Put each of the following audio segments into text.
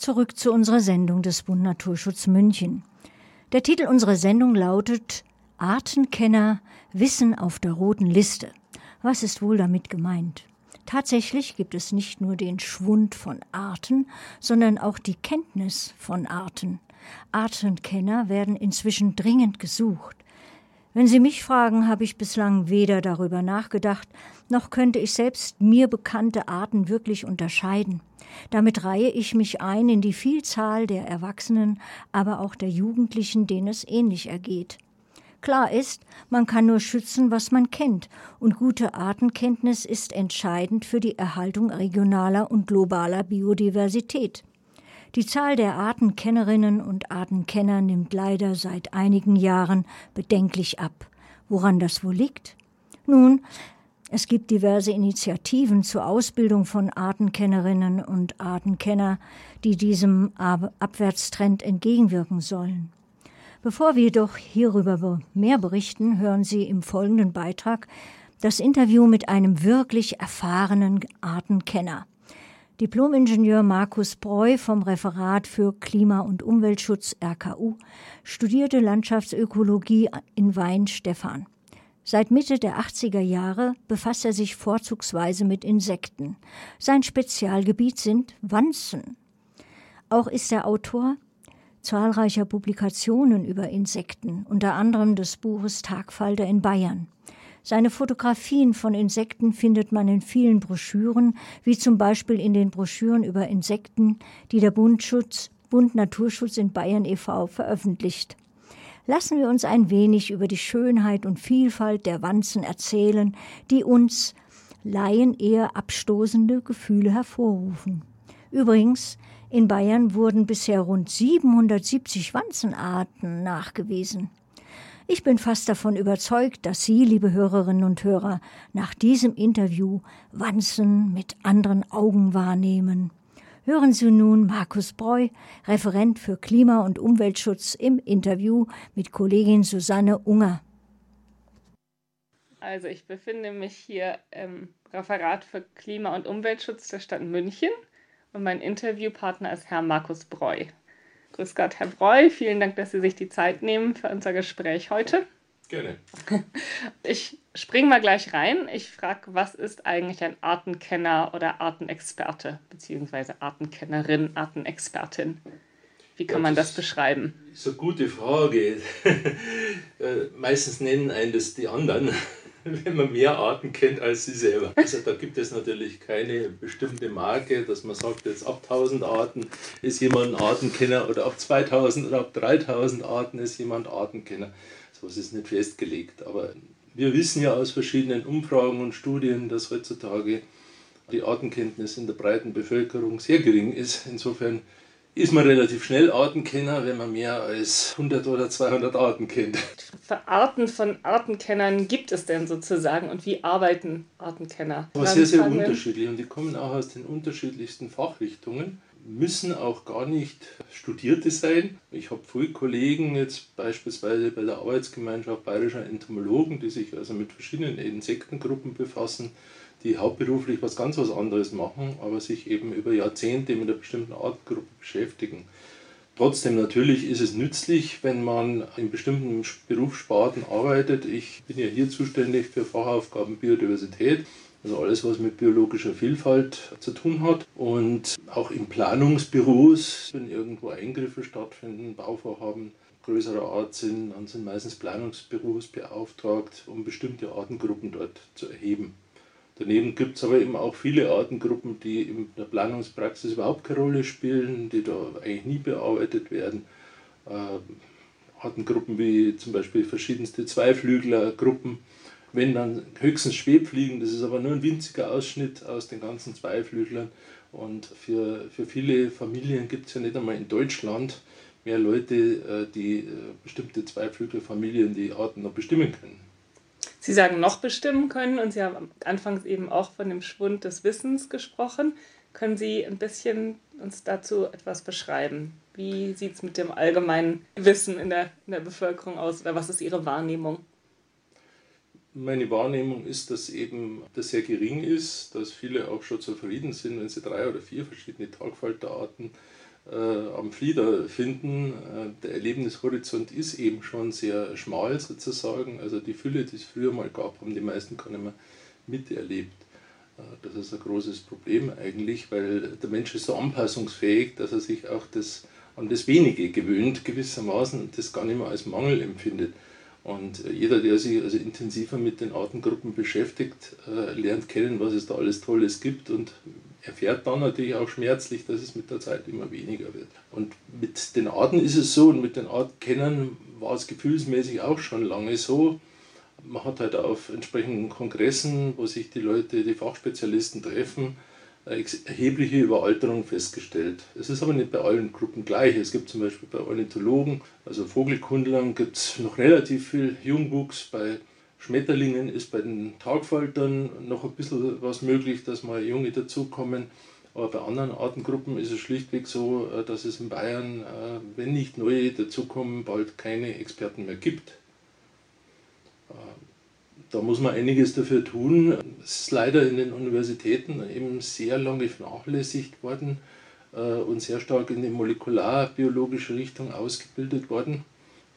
zurück zu unserer Sendung des Bund Naturschutz München. Der Titel unserer Sendung lautet Artenkenner Wissen auf der roten Liste. Was ist wohl damit gemeint? Tatsächlich gibt es nicht nur den Schwund von Arten, sondern auch die Kenntnis von Arten. Artenkenner werden inzwischen dringend gesucht. Wenn Sie mich fragen, habe ich bislang weder darüber nachgedacht, noch könnte ich selbst mir bekannte Arten wirklich unterscheiden. Damit reihe ich mich ein in die Vielzahl der Erwachsenen, aber auch der Jugendlichen, denen es ähnlich ergeht. Klar ist, man kann nur schützen, was man kennt, und gute Artenkenntnis ist entscheidend für die Erhaltung regionaler und globaler Biodiversität. Die Zahl der Artenkennerinnen und Artenkenner nimmt leider seit einigen Jahren bedenklich ab. Woran das wohl liegt? Nun, es gibt diverse Initiativen zur Ausbildung von Artenkennerinnen und Artenkenner, die diesem Abwärtstrend entgegenwirken sollen. Bevor wir jedoch hierüber mehr berichten, hören Sie im folgenden Beitrag das Interview mit einem wirklich erfahrenen Artenkenner. Diplomingenieur Markus Breu vom Referat für Klima- und Umweltschutz RKU studierte Landschaftsökologie in Weinstefan. Seit Mitte der 80er Jahre befasst er sich vorzugsweise mit Insekten. Sein Spezialgebiet sind Wanzen. Auch ist er Autor zahlreicher Publikationen über Insekten, unter anderem des Buches Tagfalter in Bayern. Seine Fotografien von Insekten findet man in vielen Broschüren, wie zum Beispiel in den Broschüren über Insekten, die der Bundschutz, Bund Naturschutz in Bayern e.V. veröffentlicht. Lassen wir uns ein wenig über die Schönheit und Vielfalt der Wanzen erzählen, die uns Laien eher abstoßende Gefühle hervorrufen. Übrigens, in Bayern wurden bisher rund 770 Wanzenarten nachgewiesen. Ich bin fast davon überzeugt, dass Sie, liebe Hörerinnen und Hörer, nach diesem Interview Wanzen mit anderen Augen wahrnehmen. Hören Sie nun Markus Breu, Referent für Klima- und Umweltschutz, im Interview mit Kollegin Susanne Unger. Also ich befinde mich hier im Referat für Klima- und Umweltschutz der Stadt München und mein Interviewpartner ist Herr Markus Breu. Grüß Gott, Herr Breu. Vielen Dank, dass Sie sich die Zeit nehmen für unser Gespräch heute. Gerne. Ich springe mal gleich rein. Ich frage, was ist eigentlich ein Artenkenner oder Artenexperte, beziehungsweise Artenkennerin, Artenexpertin? Wie kann ja, man das, das beschreiben? Eine gute Frage. Äh, meistens nennen einen das die anderen. wenn man mehr Arten kennt als sie selber. Also da gibt es natürlich keine bestimmte Marke, dass man sagt, jetzt ab 1000 Arten ist jemand ein Artenkenner oder ab 2000 oder ab 3000 Arten ist jemand Artenkenner. So ist nicht festgelegt. Aber wir wissen ja aus verschiedenen Umfragen und Studien, dass heutzutage die Artenkenntnis in der breiten Bevölkerung sehr gering ist. Insofern ist man relativ schnell Artenkenner, wenn man mehr als 100 oder 200 Arten kennt. Für Arten von Artenkennern gibt es denn sozusagen und wie arbeiten Artenkenner? Aber sehr, sehr unterschiedlich und die kommen auch aus den unterschiedlichsten Fachrichtungen, müssen auch gar nicht Studierte sein. Ich habe viele Kollegen jetzt beispielsweise bei der Arbeitsgemeinschaft bayerischer Entomologen, die sich also mit verschiedenen Insektengruppen befassen die hauptberuflich was ganz was anderes machen, aber sich eben über Jahrzehnte mit einer bestimmten Artgruppe beschäftigen. Trotzdem natürlich ist es nützlich, wenn man in bestimmten Berufssparten arbeitet. Ich bin ja hier zuständig für Fachaufgaben Biodiversität, also alles, was mit biologischer Vielfalt zu tun hat. Und auch in Planungsbüros, wenn irgendwo Eingriffe stattfinden, Bauvorhaben größerer Art sind, dann sind meistens Planungsbüros beauftragt, um bestimmte Artengruppen dort zu erheben. Daneben gibt es aber eben auch viele Artengruppen, die in der Planungspraxis überhaupt keine Rolle spielen, die da eigentlich nie bearbeitet werden. Äh, Artengruppen wie zum Beispiel verschiedenste Zweiflüglergruppen, wenn dann höchstens Schwebfliegen, das ist aber nur ein winziger Ausschnitt aus den ganzen Zweiflüglern. Und für, für viele Familien gibt es ja nicht einmal in Deutschland mehr Leute, äh, die äh, bestimmte Zweiflüglerfamilien die Arten noch bestimmen können. Sie sagen noch bestimmen können und Sie haben anfangs eben auch von dem Schwund des Wissens gesprochen. Können Sie ein bisschen uns dazu etwas beschreiben? Wie sieht es mit dem allgemeinen Wissen in der, in der Bevölkerung aus oder was ist Ihre Wahrnehmung? Meine Wahrnehmung ist, dass eben das sehr gering ist, dass viele auch schon zufrieden sind, wenn sie drei oder vier verschiedene Tagfalterarten äh, am Flieder finden. Äh, der Erlebnishorizont ist eben schon sehr schmal sozusagen. Also die Fülle, die es früher mal gab, haben die meisten gar nicht mehr miterlebt. Äh, das ist ein großes Problem eigentlich, weil der Mensch ist so anpassungsfähig, dass er sich auch das, an das Wenige gewöhnt gewissermaßen und das gar nicht mehr als Mangel empfindet. Und äh, jeder, der sich also intensiver mit den Artengruppen beschäftigt, äh, lernt kennen, was es da alles Tolles gibt und erfährt dann natürlich auch schmerzlich, dass es mit der Zeit immer weniger wird. Und mit den Arten ist es so und mit den Artkennern war es gefühlsmäßig auch schon lange so. Man hat halt auf entsprechenden Kongressen, wo sich die Leute, die Fachspezialisten treffen, erhebliche Überalterung festgestellt. Es ist aber nicht bei allen Gruppen gleich. Es gibt zum Beispiel bei Ornithologen, also Vogelkundlern, gibt es noch relativ viel Jungwuchs. Bei Schmetterlingen ist bei den Tagfaltern noch ein bisschen was möglich, dass mal Junge dazukommen. Aber bei anderen Artengruppen ist es schlichtweg so, äh, dass es in Bayern, äh, wenn nicht neue dazukommen, bald keine Experten mehr gibt. Da muss man einiges dafür tun. Es ist leider in den Universitäten eben sehr lange vernachlässigt worden äh, und sehr stark in die molekularbiologische Richtung ausgebildet worden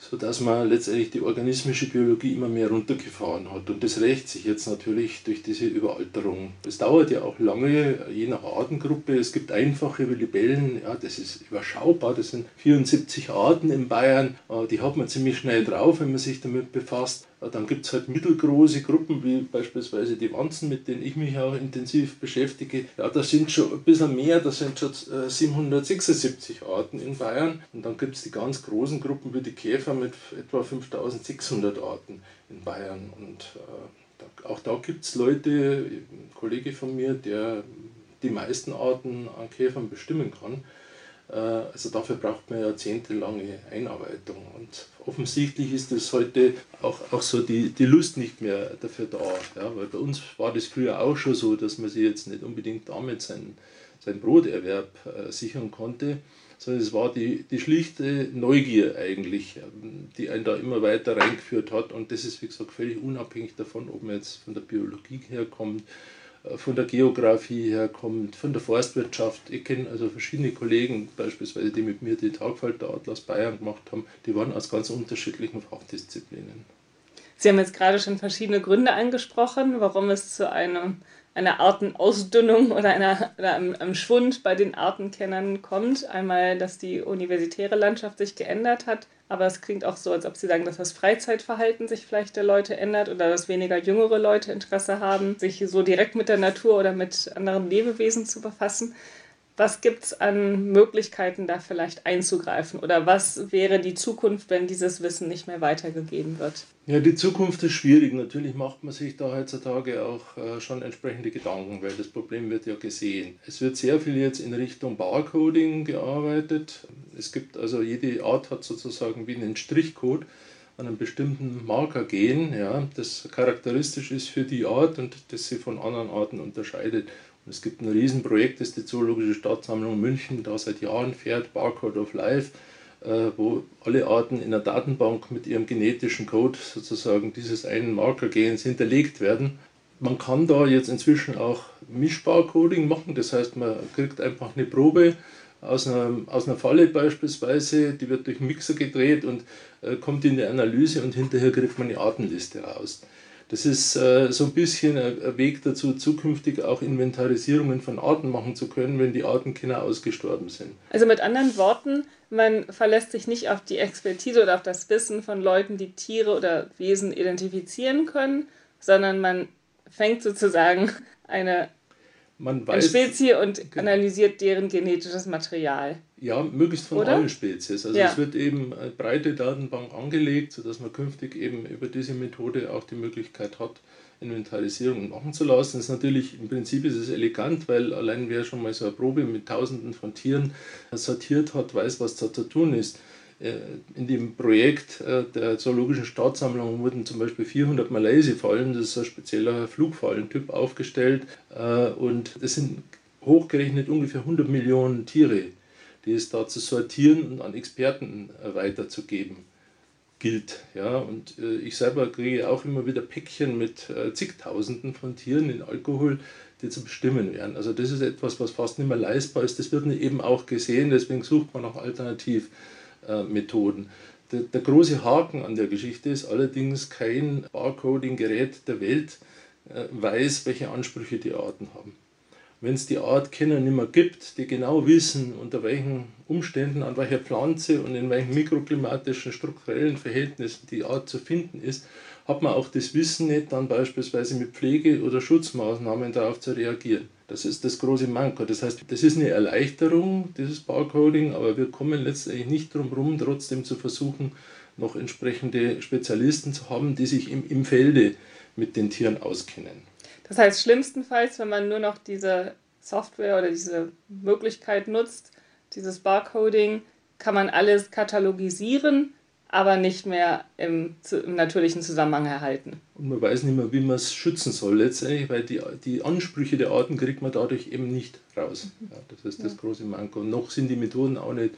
sodass man letztendlich die organismische Biologie immer mehr runtergefahren hat. Und das rächt sich jetzt natürlich durch diese Überalterung. Es dauert ja auch lange, je nach Artengruppe. Es gibt einfache Libellen, ja, das ist überschaubar, das sind 74 Arten in Bayern, äh, die hat man ziemlich schnell drauf, wenn man sich damit befasst. Äh, dann gibt es halt mittelgroße Gruppen, wie beispielsweise die Wanzen, mit denen ich mich auch intensiv beschäftige. Ja, das sind schon ein bisschen mehr, das sind schon 776 äh, Arten in Bayern. Und dann gibt es die ganz großen Gruppen wie die Käfer mit etwa 5600 Arten in Bayern. Und äh, auch da gibt es Leute, ein Kollege von mir, der die meisten Arten an Käfern bestimmen kann. Äh, also dafür braucht man jahrzehntelange Einarbeitung. Und offensichtlich ist es heute auch, auch so die, die Lust nicht mehr dafür da. Ja? Weil bei uns war das früher auch schon so, dass man sich jetzt nicht unbedingt damit seinen, seinen Broterwerb äh, sichern konnte, sondern es war die, die schlichte Neugier eigentlich, ähm, die einen da immer weiter reingeführt hat. Und das ist, wie gesagt, völlig unabhängig davon, ob man jetzt von der Biologie herkommt von der Geografie herkommt, von der Forstwirtschaft. Ich kenne also verschiedene Kollegen, beispielsweise die mit mir die Tagfalteratlas Bayern gemacht haben, die waren aus ganz unterschiedlichen Fachdisziplinen. Sie haben jetzt gerade schon verschiedene Gründe angesprochen, warum es zu einem, einer Artenausdünnung oder, einer, oder einem, einem Schwund bei den Artenkennern kommt. Einmal, dass die universitäre Landschaft sich geändert hat, aber es klingt auch so, als ob Sie sagen, dass das Freizeitverhalten sich vielleicht der Leute ändert oder dass weniger jüngere Leute Interesse haben, sich so direkt mit der Natur oder mit anderen Lebewesen zu befassen. Was gibt es an Möglichkeiten, da vielleicht einzugreifen? Oder was wäre die Zukunft, wenn dieses Wissen nicht mehr weitergegeben wird? Ja, die Zukunft ist schwierig. Natürlich macht man sich da heutzutage auch äh, schon entsprechende Gedanken, weil das Problem wird ja gesehen. Es wird sehr viel jetzt in Richtung Barcoding gearbeitet. Es gibt also, jede Art hat sozusagen wie einen Strichcode an einem bestimmten Marker gehen, ja, das charakteristisch ist für die Art und das sie von anderen Arten unterscheidet. Es gibt ein Riesenprojekt, das ist die Zoologische Staatssammlung München, da seit Jahren fährt, Barcode of Life, äh, wo alle Arten in der Datenbank mit ihrem genetischen Code sozusagen dieses einen Markergens hinterlegt werden. Man kann da jetzt inzwischen auch Mischbarcoding machen, das heißt, man kriegt einfach eine Probe aus einer, aus einer Falle beispielsweise, die wird durch einen Mixer gedreht und äh, kommt in die Analyse und hinterher kriegt man eine Artenliste raus. Das ist äh, so ein bisschen ein Weg dazu, zukünftig auch Inventarisierungen von Arten machen zu können, wenn die Artenkenner ausgestorben sind. Also mit anderen Worten, man verlässt sich nicht auf die Expertise oder auf das Wissen von Leuten, die Tiere oder Wesen identifizieren können, sondern man fängt sozusagen eine man weiß, Spezies und genau. analysiert deren genetisches Material. Ja, möglichst von Oder? allen Spezies. Also ja. es wird eben eine breite Datenbank angelegt, sodass man künftig eben über diese Methode auch die Möglichkeit hat, Inventarisierungen machen zu lassen. Das ist natürlich, im Prinzip ist es elegant, weil allein wer schon mal so eine Probe mit tausenden von Tieren sortiert hat, weiß, was da zu tun ist. Äh, in dem Projekt äh, der Zoologischen Staatssammlung wurden zum Beispiel 400 Malaysia-Fallen, das ist ein spezieller Flugfallentyp, aufgestellt. Äh, und das sind hochgerechnet ungefähr 100 Millionen Tiere, die es da zu sortieren und an Experten weiterzugeben gilt. Ja? Und ich selber kriege auch immer wieder Päckchen mit zigtausenden von Tieren in Alkohol, die zu bestimmen wären. Also das ist etwas, was fast nicht mehr leistbar ist. Das wird eben auch gesehen, deswegen sucht man nach Alternativmethoden. Der, der große Haken an der Geschichte ist allerdings kein Barcoding-Gerät der Welt äh, weiß, welche Ansprüche die Arten haben wenn es die Artkenner nicht mehr gibt, die genau wissen, unter welchen Umständen, an welcher Pflanze und in welchen mikroklimatischen, strukturellen Verhältnissen die Art zu finden ist, hat man auch das Wissen nicht, dann beispielsweise mit Pflege- oder Schutzmaßnahmen darauf zu reagieren. Das ist das große Manko. Das heißt, das ist eine Erleichterung, dieses Barcoding, aber wir kommen letztendlich nicht drum herum, trotzdem zu versuchen, noch entsprechende Spezialisten zu haben, die sich im, im Felde mit den Tieren auskennen. Das heißt, schlimmstenfalls, wenn man nur noch diese Software oder diese Möglichkeit nutzt, dieses Barcoding, kann man alles katalogisieren, aber nicht mehr im, im, natürlichen Zusammenhang erhalten. Und man weiß nicht mehr, wie man es schützen soll letztendlich, weil die, die Ansprüche der Arten kriegt man dadurch eben nicht raus. Mhm. Ja, das ist das große Manko. Und noch sind die Methoden auch nicht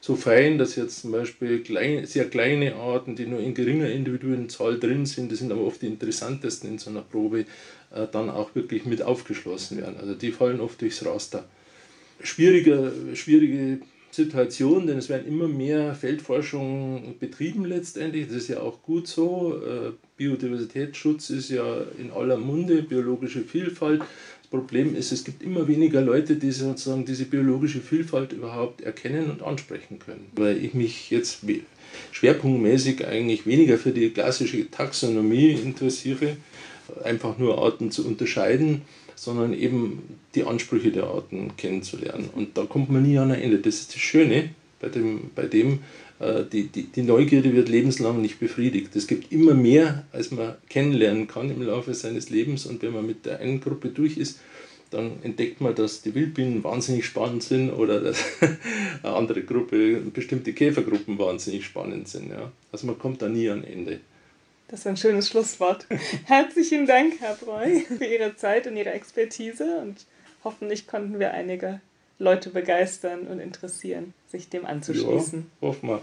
so fein, dass jetzt zum Beispiel klein, sehr kleine Arten, die nur in geringer Individuenzahl drin sind, das sind aber oft die interessantesten in so einer Probe, äh, dann auch wirklich mit aufgeschlossen werden. Also die fallen oft durchs Raster. Schwierige, schwierige Situation, denn es werden immer mehr Feldforschung betrieben letztendlich. Das ist ja auch gut so. Äh, Biodiversitätsschutz ist ja in aller Munde, biologische Vielfalt. Problem ist, es gibt immer weniger Leute, die sozusagen diese biologische Vielfalt überhaupt erkennen und ansprechen können. Weil ich mich jetzt schwerpunktmäßig eigentlich weniger für die klassische Taxonomie interessiere, einfach nur Arten zu unterscheiden, sondern eben die Ansprüche der Arten kennenzulernen. Und da kommt man nie an ein Ende. Das ist das Schöne bei dem, bei dem äh, die, die, die Neugierde wird lebenslang nicht befriedigt. Es gibt immer mehr, als man kennenlernen kann im Laufe seines Lebens. Und wenn man mit der einen Gruppe durch ist, dann entdeckt man, dass die Wildbienen wahnsinnig spannend sind oder dass eine andere Gruppe, bestimmte Käfergruppen wahnsinnig spannend sind. Ja. Also man kommt da nie an Ende. Das ist ein schönes Schlusswort. Herzlichen Dank, Herr Breu, für Ihre Zeit und Ihre Expertise und hoffentlich konnten wir einige Leute begeistern und interessieren, sich dem anzuschließen. Ja, hoffen wir.